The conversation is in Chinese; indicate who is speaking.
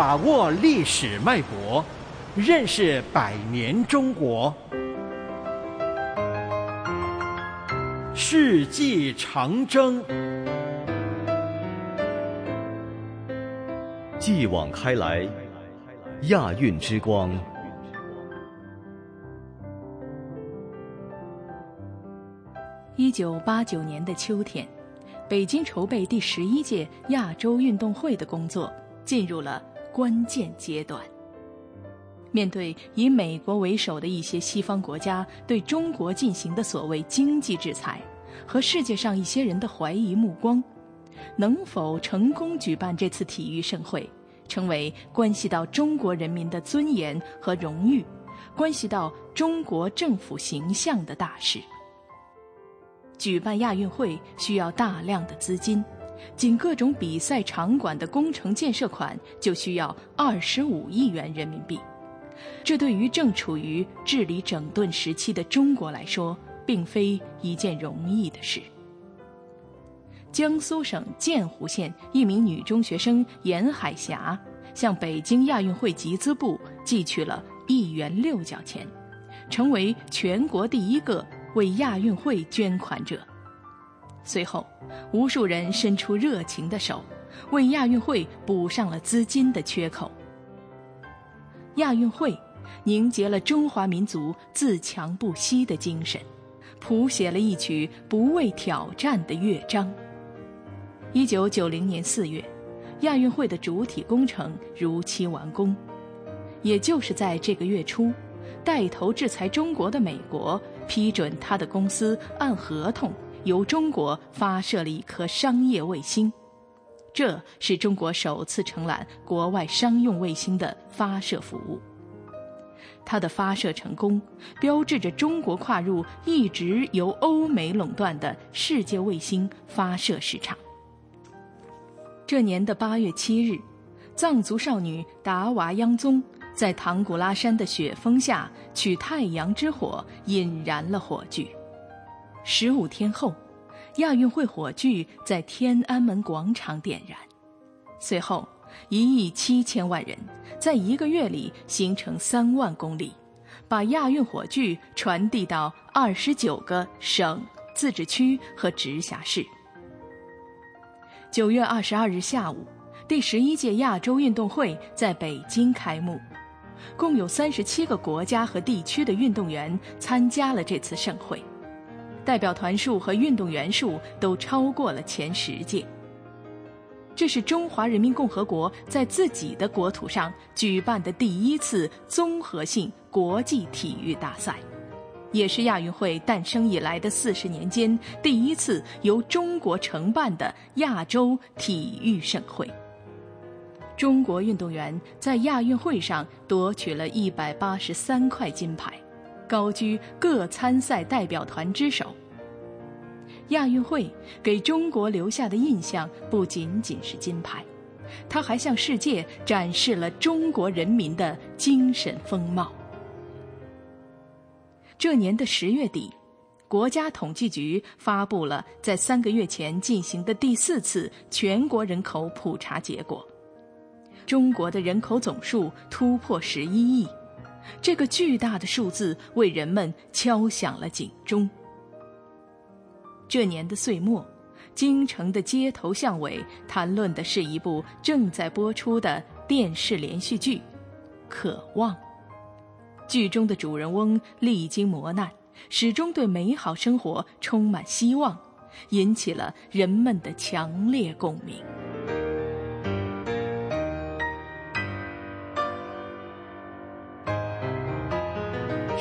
Speaker 1: 把握历史脉搏，认识百年中国。世纪长征，
Speaker 2: 继往开来，亚运之光。
Speaker 3: 一九八九年的秋天，北京筹备第十一届亚洲运动会的工作进入了关键阶段。面对以美国为首的一些西方国家对中国进行的所谓经济制裁，和世界上一些人的怀疑目光，能否成功举办这次体育盛会，成为关系到中国人民的尊严和荣誉，关系到中国政府形象的大事。举办亚运会需要大量的资金，仅各种比赛场馆的工程建设款就需要二十五亿元人民币。这对于正处于治理整顿时期的中国来说，并非一件容易的事。江苏省建湖县一名女中学生严海霞向北京亚运会集资部寄去了一元六角钱，成为全国第一个。为亚运会捐款者，随后，无数人伸出热情的手，为亚运会补上了资金的缺口。亚运会凝结了中华民族自强不息的精神，谱写了一曲不畏挑战的乐章。一九九零年四月，亚运会的主体工程如期完工，也就是在这个月初。带头制裁中国的美国批准他的公司按合同由中国发射了一颗商业卫星，这是中国首次承揽国外商用卫星的发射服务。它的发射成功，标志着中国跨入一直由欧美垄断的世界卫星发射市场。这年的八月七日，藏族少女达娃央宗。在唐古拉山的雪峰下取太阳之火，引燃了火炬。十五天后，亚运会火炬在天安门广场点燃。随后，一亿七千万人在一个月里形成三万公里，把亚运火炬传递到二十九个省、自治区和直辖市。九月二十二日下午，第十一届亚洲运动会在北京开幕。共有三十七个国家和地区的运动员参加了这次盛会，代表团数和运动员数都超过了前十届。这是中华人民共和国在自己的国土上举办的第一次综合性国际体育大赛，也是亚运会诞生以来的四十年间第一次由中国承办的亚洲体育盛会。中国运动员在亚运会上夺取了一百八十三块金牌，高居各参赛代表团之首。亚运会给中国留下的印象不仅仅是金牌，它还向世界展示了中国人民的精神风貌。这年的十月底，国家统计局发布了在三个月前进行的第四次全国人口普查结果。中国的人口总数突破十一亿，这个巨大的数字为人们敲响了警钟。这年的岁末，京城的街头巷尾谈论的是一部正在播出的电视连续剧《渴望》。剧中的主人翁历经磨难，始终对美好生活充满希望，引起了人们的强烈共鸣。